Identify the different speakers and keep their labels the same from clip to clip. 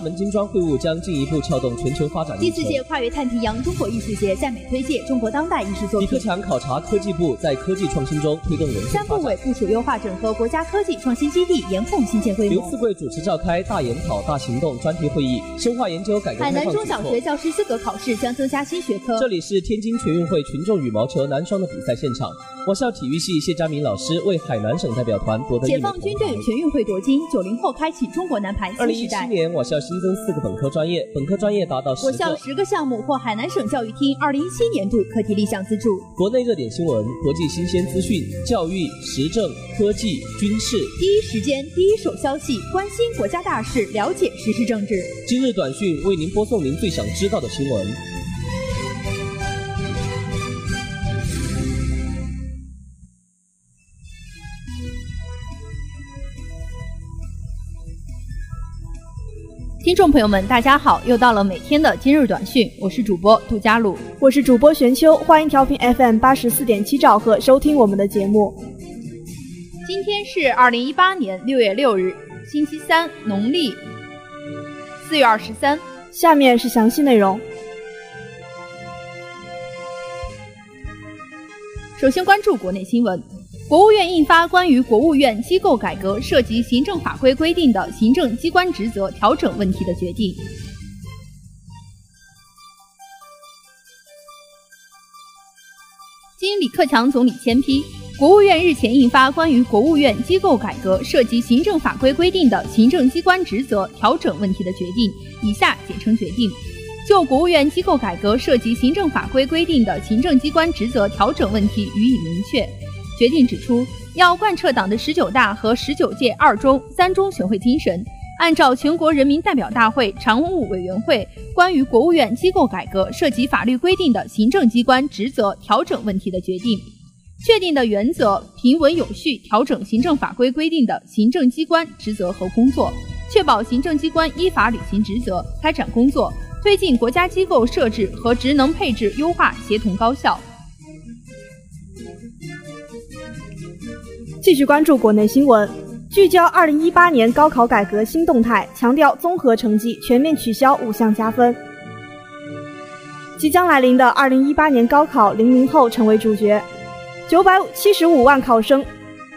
Speaker 1: 厦门金砖会晤将进一步撬动全球发展。
Speaker 2: 第四届跨越太平洋中国艺术节在美推介中国当代艺术作
Speaker 1: 品。李
Speaker 2: 克
Speaker 1: 强考察科技部在科技创新中推动人
Speaker 2: 三部委部署优化整合国家科技创新基地，严控新建规模。
Speaker 1: 刘富贵主持召开大研讨大行动专题会议，深化研究改革
Speaker 2: 海南中小学教师资格考试将增加新学科。
Speaker 1: 这里是天津全运会群众羽毛球男双的比赛现场。我校体育系谢佳明老师为海南省代表团夺得
Speaker 2: 解放军队全运会夺金，九零后开启中国男排新时代。
Speaker 1: 二零一七年，我校新增四个本科专业，本科专业达到十
Speaker 2: 我校十个项目获海南省教育厅二零一七年度课题立项资助。
Speaker 1: 国内热点新闻、国际新鲜资讯、教育、时政、科技、军事，
Speaker 2: 第一时间、第一手消息，关心国家大事，了解时事政治。
Speaker 1: 今日短讯为您播送您最想知道的新闻。
Speaker 2: 听众朋友们，大家好！又到了每天的今日短讯，我是主播杜佳璐，
Speaker 3: 我是主播玄秋，欢迎调频 FM 八十四点七兆赫收听我们的节目。
Speaker 2: 今天是二零一八年六月六日，星期三，农历四月二十三。
Speaker 3: 下面是详细内容。
Speaker 2: 首先关注国内新闻。国务院印发关于国务院机构改革涉及行政法规规定的行政机关职责调整问题的决定，经李克强总理签批，国务院日前印发关于国务院机构改革涉及行政法规规定的行政机关职责调整问题的决定（以下简称决定），就国务院机构改革涉及行政法规规定的行政机关职责调整问题予以明确。决定指出，要贯彻党的十九大和十九届二中、三中全会精神，按照全国人民代表大会常务委员会关于国务院机构改革涉及法律规定的行政机关职责调整问题的决定，确定的原则，平稳有序调整行政法规规定的行政机关职责和工作，确保行政机关依法履行职责、开展工作，推进国家机构设置和职能配置优化协同高效。
Speaker 3: 继续关注国内新闻，聚焦二零一八年高考改革新动态，强调综合成绩全面取消五项加分。即将来临的二零一八年高考，零零后成为主角，九百七十五万考生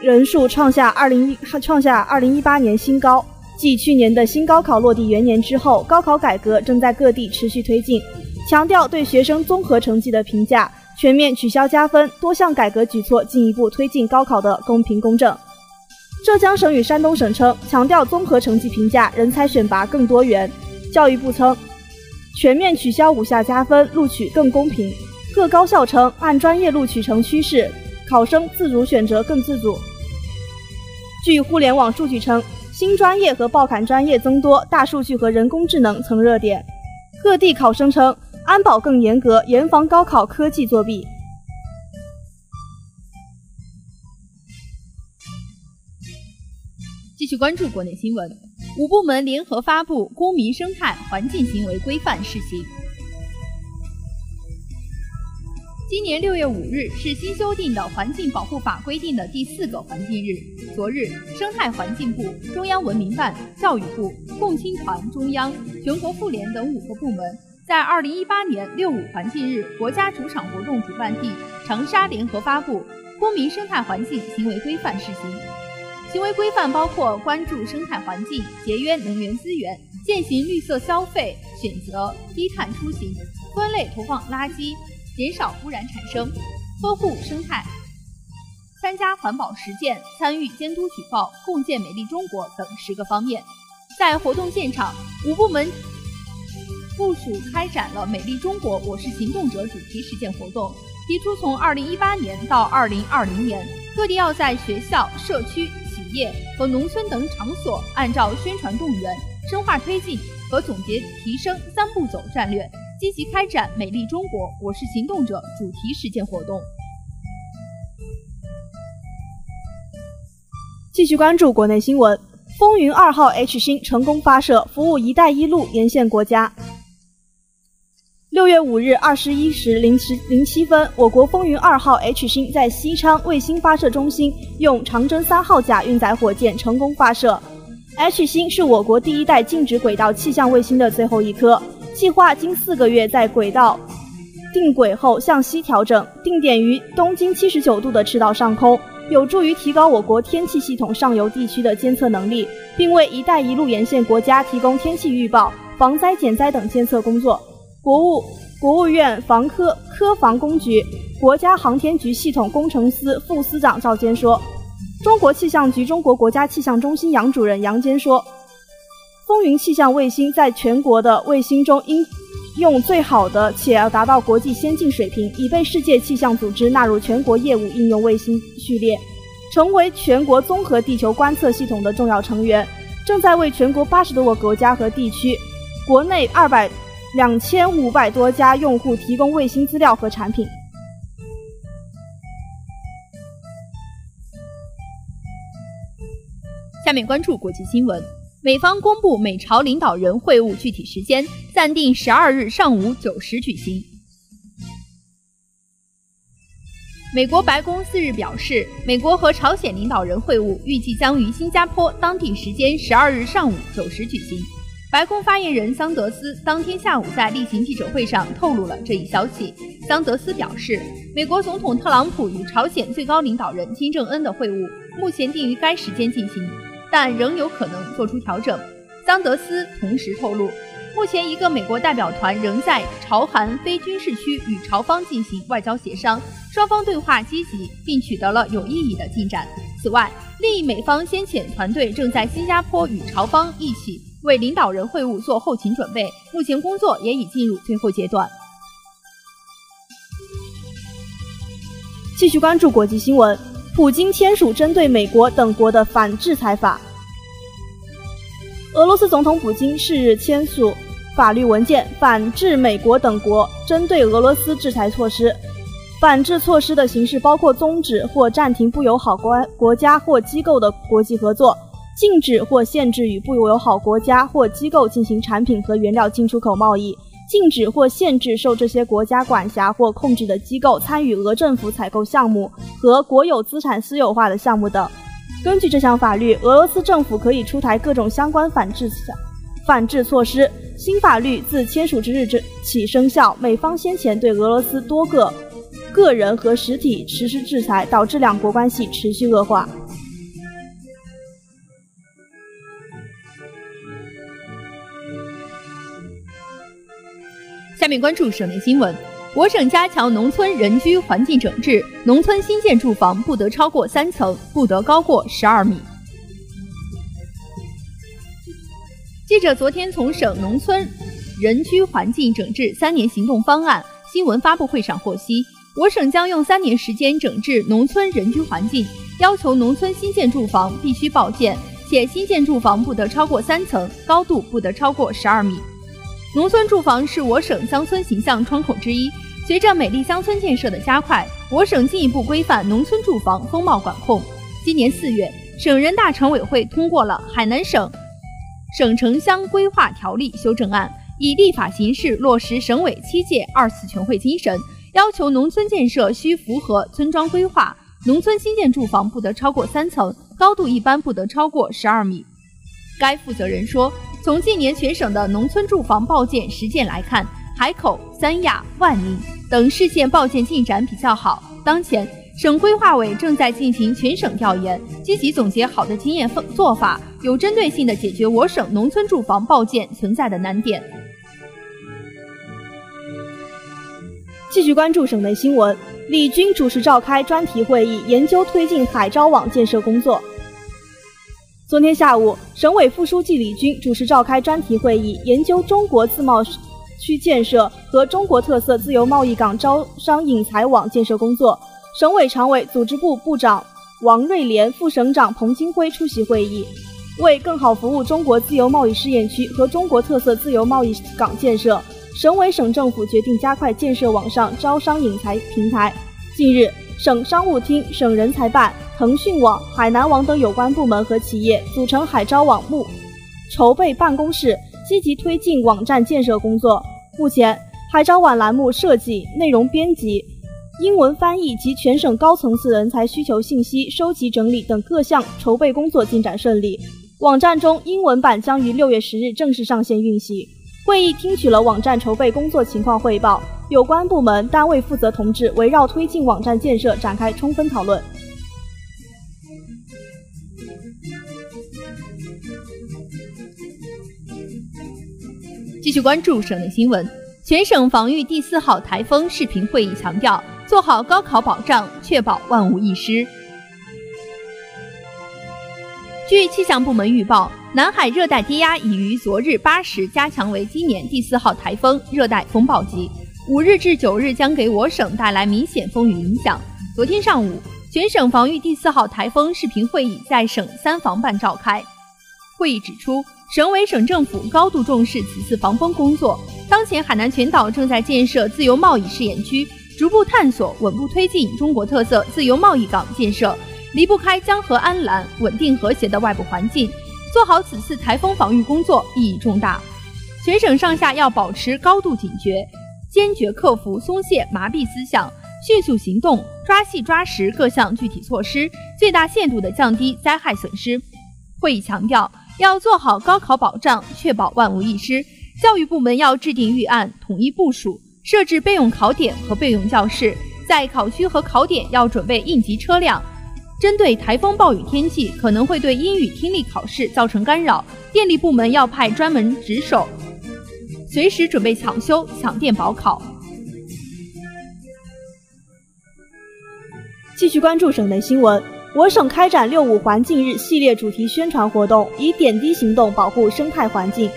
Speaker 3: 人数创下二零一创下二零一八年新高。继去年的新高考落地元年之后，高考改革正在各地持续推进，强调对学生综合成绩的评价。全面取消加分，多项改革举措进一步推进高考的公平公正。浙江省与山东省称，强调综合成绩评价，人才选拔更多元。教育部称，全面取消五项加分，录取更公平。各高校称，按专业录取成趋势，考生自主选择更自主。据互联网数据称，新专业和报考专业增多，大数据和人工智能成热点。各地考生称。安保更严格，严防高考科技作弊。
Speaker 2: 继续关注国内新闻，五部门联合发布《公民生态环境行为规范（试行）》。今年六月五日是新修订的环境保护法规定的第四个环境日。昨日，生态环境部、中央文明办、教育部、共青团中央、全国妇联等五个部门。在二零一八年六五环境日国家主场活动主办地长沙联合发布《公民生态环境行为规范（试行）》。行为规范包括关注生态环境、节约能源资源、践行绿色消费、选择低碳出行、分类投放垃圾、减少污染产生、呵护生态、参加环保实践、参与监督举报、共建美丽中国等十个方面。在活动现场，五部门。部署开展了“美丽中国，我是行动者”主题实践活动，提出从2018年到2020年，各地要在学校、社区、企业和农村等场所，按照宣传动员、深化推进和总结提升三步走战略，积极开展“美丽中国，我是行动者”主题实践活动。
Speaker 3: 继续关注国内新闻，风云二号 H 星成功发射，服务“一带一路”沿线国家。六月五日二十一时零十零七分，我国风云二号 H 星在西昌卫星发射中心用长征三号甲运载火箭成功发射，H 星是我国第一代静止轨道气象卫星的最后一颗，计划经四个月在轨道定轨后向西调整，定点于东经七十九度的赤道上空，有助于提高我国天气系统上游地区的监测能力，并为“一带一路”沿线国家提供天气预报、防灾减灾等监测工作。国务国务院防科科防工局、国家航天局系统工程司副司长赵坚说。中国气象局中国国家气象中心杨主任杨坚说：“风云气象卫星在全国的卫星中应用最好的，且要达到国际先进水平，已被世界气象组织纳入全国业务应用卫星序列，成为全国综合地球观测系统的重要成员。正在为全国八十多个国家和地区、国内二百两千五百多家用户提供卫星资料和产品。”
Speaker 2: 下面关注国际新闻。美方公布美朝领导人会晤具体时间，暂定十二日上午九时举行。美国白宫四日表示，美国和朝鲜领导人会晤预计将于新加坡当地时间十二日上午九时举行。白宫发言人桑德斯当天下午在例行记者会上透露了这一消息。桑德斯表示，美国总统特朗普与朝鲜最高领导人金正恩的会晤目前定于该时间进行。但仍有可能做出调整。桑德斯同时透露，目前一个美国代表团仍在朝韩非军事区与朝方进行外交协商，双方对话积极，并取得了有意义的进展。此外，另一美方先遣团队正在新加坡与朝方一起为领导人会晤做后勤准备，目前工作也已进入最后阶段。
Speaker 3: 继续关注国际新闻。普京签署针对美国等国的反制裁法。俄罗斯总统普京是日签署法律文件，反制美国等国针对俄罗斯制裁措施。反制措施的形式包括终止或暂停不友好国国家或机构的国际合作，禁止或限制与不友好国家或机构进行产品和原料进出口贸易。禁止或限制受这些国家管辖或控制的机构参与俄政府采购项目和国有资产私有化的项目等。根据这项法律，俄罗斯政府可以出台各种相关反制反制措施。新法律自签署之日起生效。美方先前对俄罗斯多个个人和实体实施制裁，导致两国关系持续恶化。
Speaker 2: 面关注省内新闻。我省加强农村人居环境整治，农村新建住房不得超过三层，不得高过十二米。记者昨天从省农村人居环境整治三年行动方案新闻发布会上获悉，我省将用三年时间整治农村人居环境，要求农村新建住房必须报建，且新建住房不得超过三层，高度不得超过十二米。农村住房是我省乡村形象窗口之一。随着美丽乡村建设的加快，我省进一步规范农村住房风貌管控。今年四月，省人大常委会通过了《海南省省城乡规划条例》修正案，以立法形式落实省委七届二次全会精神，要求农村建设需符合村庄规划，农村新建住房不得超过三层，高度一般不得超过十二米。该负责人说。从近年全省的农村住房报建实践来看，海口、三亚、万宁等市县报建进展比较好。当前，省规划委正在进行全省调研，积极总结好的经验做法，有针对性地解决我省农村住房报建存在的难点。
Speaker 3: 继续关注省内新闻，李军主持召开专题会议，研究推进海招网建设工作。昨天下午，省委副书记李军主持召开专题会议，研究中国自贸区建设和中国特色自由贸易港招商引才网建设工作。省委常委、组织部部长王瑞莲、副省长彭金辉出席会议。为更好服务中国自由贸易试验区和中国特色自由贸易港建设，省委省政府决定加快建设网上招商引才平台。近日，省商务厅、省人才办。腾讯网、海南网等有关部门和企业组成海招网目筹备办公室，积极推进网站建设工作。目前，海招网栏目设计、内容编辑、英文翻译及全省高层次人才需求信息收集整理等各项筹备工作进展顺利。网站中英文版将于六月十日正式上线运行。会议听取了网站筹备工作情况汇报，有关部门单位负责同志围绕推进网站建设展开充分讨论。
Speaker 2: 继续关注省内新闻，全省防御第四号台风视频会议强调，做好高考保障，确保万无一失。据气象部门预报，南海热带低压已于昨日八时加强为今年第四号台风热带风暴级，五日至九日将给我省带来明显风雨影响。昨天上午，全省防御第四号台风视频会议在省三防办召开。会议指出，省委省政府高度重视此次防风工作。当前海南全岛正在建设自由贸易试验区，逐步探索稳步推进中国特色自由贸易港建设。离不开江河安澜、稳定和谐的外部环境，做好此次台风防御工作意义重大。全省上下要保持高度警觉，坚决克服松懈麻痹思想，迅速行动，抓细抓实各项具体措施，最大限度地降低灾害损失。会议强调，要做好高考保障，确保万无一失。教育部门要制定预案，统一部署，设置备用考点和备用教室，在考区和考点要准备应急车辆。针对台风暴雨天气可能会对英语听力考试造成干扰，电力部门要派专门值守，随时准备抢修抢电保考。
Speaker 3: 继续关注省内新闻，我省开展“六五环境日”系列主题宣传活动，以点滴行动保护生态环境。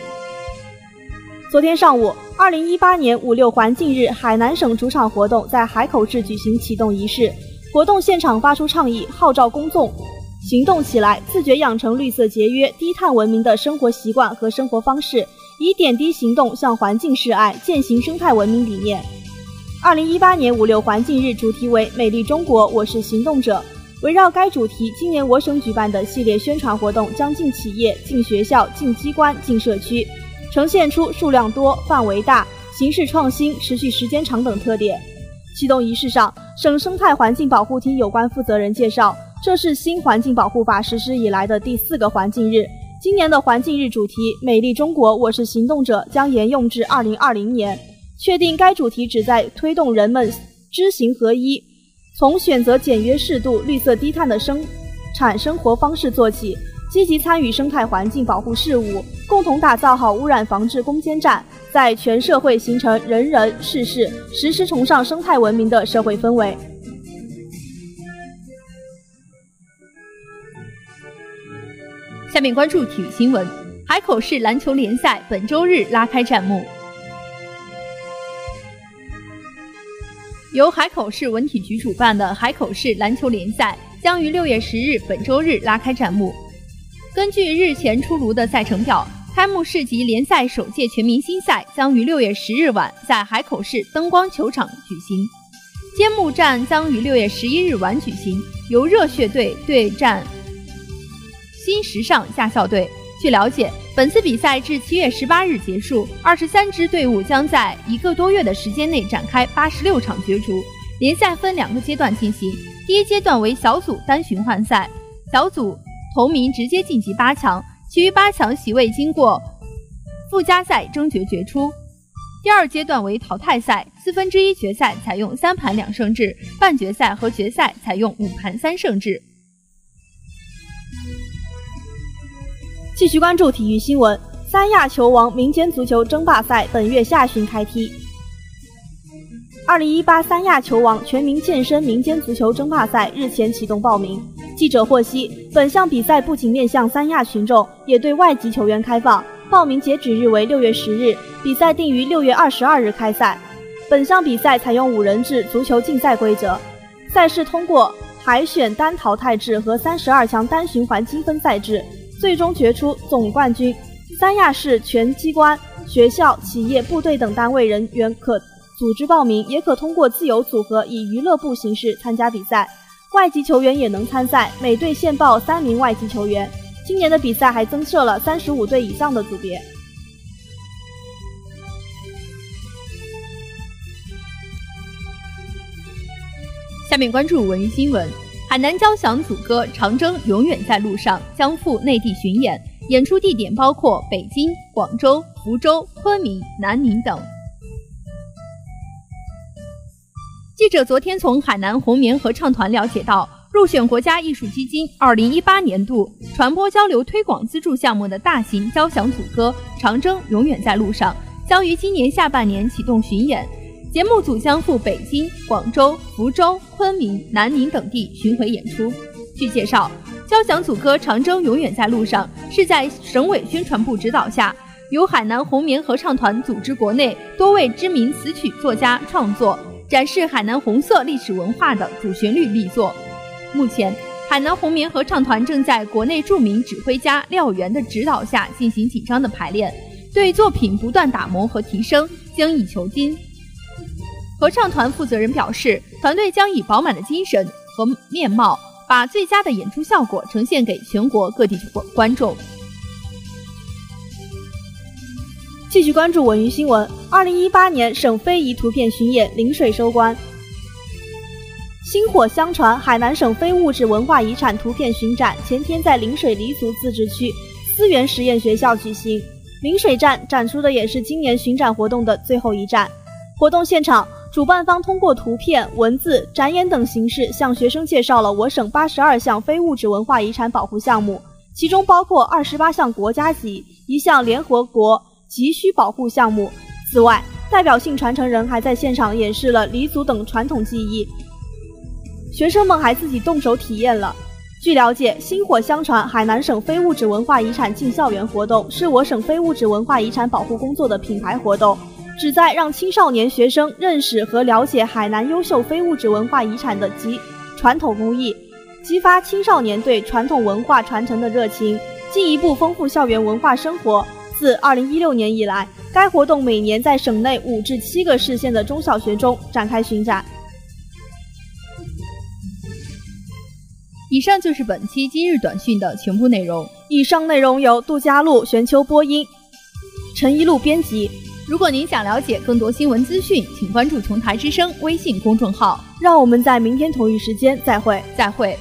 Speaker 3: 昨天上午，二零一八年“五六环境日”海南省主场活动在海口市举行启动仪式。活动现场发出倡议，号召公众行动起来，自觉养成绿色节约、低碳文明的生活习惯和生活方式，以点滴行动向环境示爱，践行生态文明理念。二零一八年五六环境日主题为“美丽中国，我是行动者”。围绕该主题，今年我省举办的系列宣传活动将进企业、进学校、进机关、进社区，呈现出数量多、范围大、形式创新、持续时间长等特点。启动仪式上。省生态环境保护厅有关负责人介绍，这是新环境保护法实施以来的第四个环境日。今年的环境日主题“美丽中国，我是行动者”将沿用至二零二零年。确定该主题旨在推动人们知行合一，从选择简约适度、绿色低碳的生产生活方式做起，积极参与生态环境保护事务，共同打造好污染防治攻坚战。在全社会形成人人事事时时崇尚生态文明的社会氛围。
Speaker 2: 下面关注体育新闻：海口市篮球联赛本周日拉开战幕。由海口市文体局主办的海口市篮球联赛将于六月十日本周日拉开战幕。根据日前出炉的赛程表。开幕式及联赛首届全明星赛将于六月十日晚在海口市灯光球场举行，揭幕战将于六月十一日晚举行，由热血队对战新时尚驾校队。据了解，本次比赛至七月十八日结束，二十三支队伍将在一个多月的时间内展开八十六场角逐。联赛分两个阶段进行，第一阶段为小组单循环赛，小组同名直接晋级八强。其余八强席位经过附加赛争决决出。第二阶段为淘汰赛，四分之一决赛采用三盘两胜制，半决赛和决赛采用五盘三胜制。
Speaker 3: 继续关注体育新闻，三亚球王民间足球争霸赛本月下旬开踢。二零一八三亚球王全民健身民间足球争霸赛日前启动报名。记者获悉，本项比赛不仅面向三亚群众，也对外籍球员开放。报名截止日为六月十日，比赛定于六月二十二日开赛。本项比赛采用五人制足球竞赛规则，赛事通过海选单淘汰制和三十二强单循环积分赛制，最终决出总冠军。三亚市全机关、学校、企业、部队等单位人员可组织报名，也可通过自由组合以娱乐部形式参加比赛。外籍球员也能参赛，每队限报三名外籍球员。今年的比赛还增设了三十五队以上的组别。
Speaker 2: 下面关注文娱新闻：海南交响组歌《长征永远在路上》将赴内地巡演，演出地点包括北京、广州、福州、昆明、南宁等。记者昨天从海南红棉合唱团了解到，入选国家艺术基金2018年度传播交流推广资助项目的大型交响组歌《长征永远在路上》将于今年下半年启动巡演，节目组将赴北京、广州、福州、昆明、南宁等地巡回演出。据介绍，交响组歌《长征永远在路上》是在省委宣传部指导下，由海南红棉合唱团组织国内多位知名词曲作家创作。展示海南红色历史文化的主旋律力作。目前，海南红棉合唱团正在国内著名指挥家廖源的指导下进行紧张的排练，对作品不断打磨和提升，精益求精。合唱团负责人表示，团队将以饱满的精神和面貌，把最佳的演出效果呈现给全国各地观众。
Speaker 3: 继续关注文娱新闻。二零一八年省非遗图片巡演陵水收官，薪火相传海南省非物质文化遗产图片巡展前天在陵水黎族自治区思源实验学校举行。陵水站展出的也是今年巡展活动的最后一站。活动现场，主办方通过图片、文字、展演等形式向学生介绍了我省八十二项非物质文化遗产保护项目，其中包括二十八项国家级，一项联合国。急需保护项目。此外，代表性传承人还在现场演示了黎族等传统技艺，学生们还自己动手体验了。据了解，薪火相传海南省非物质文化遗产进校园活动是我省非物质文化遗产保护工作的品牌活动，旨在让青少年学生认识和了解海南优秀非物质文化遗产的及传统工艺，激发青少年对传统文化传承的热情，进一步丰富校园文化生活。自二零一六年以来，该活动每年在省内五至七个市县的中小学中展开巡展。
Speaker 2: 以上就是本期今日短讯的全部内容。
Speaker 3: 以上内容由杜佳璐、玄秋播音，陈一路编辑。
Speaker 2: 如果您想了解更多新闻资讯，请关注“琼台之声”微信公众号。
Speaker 3: 让我们在明天同一时间再会，
Speaker 2: 再会。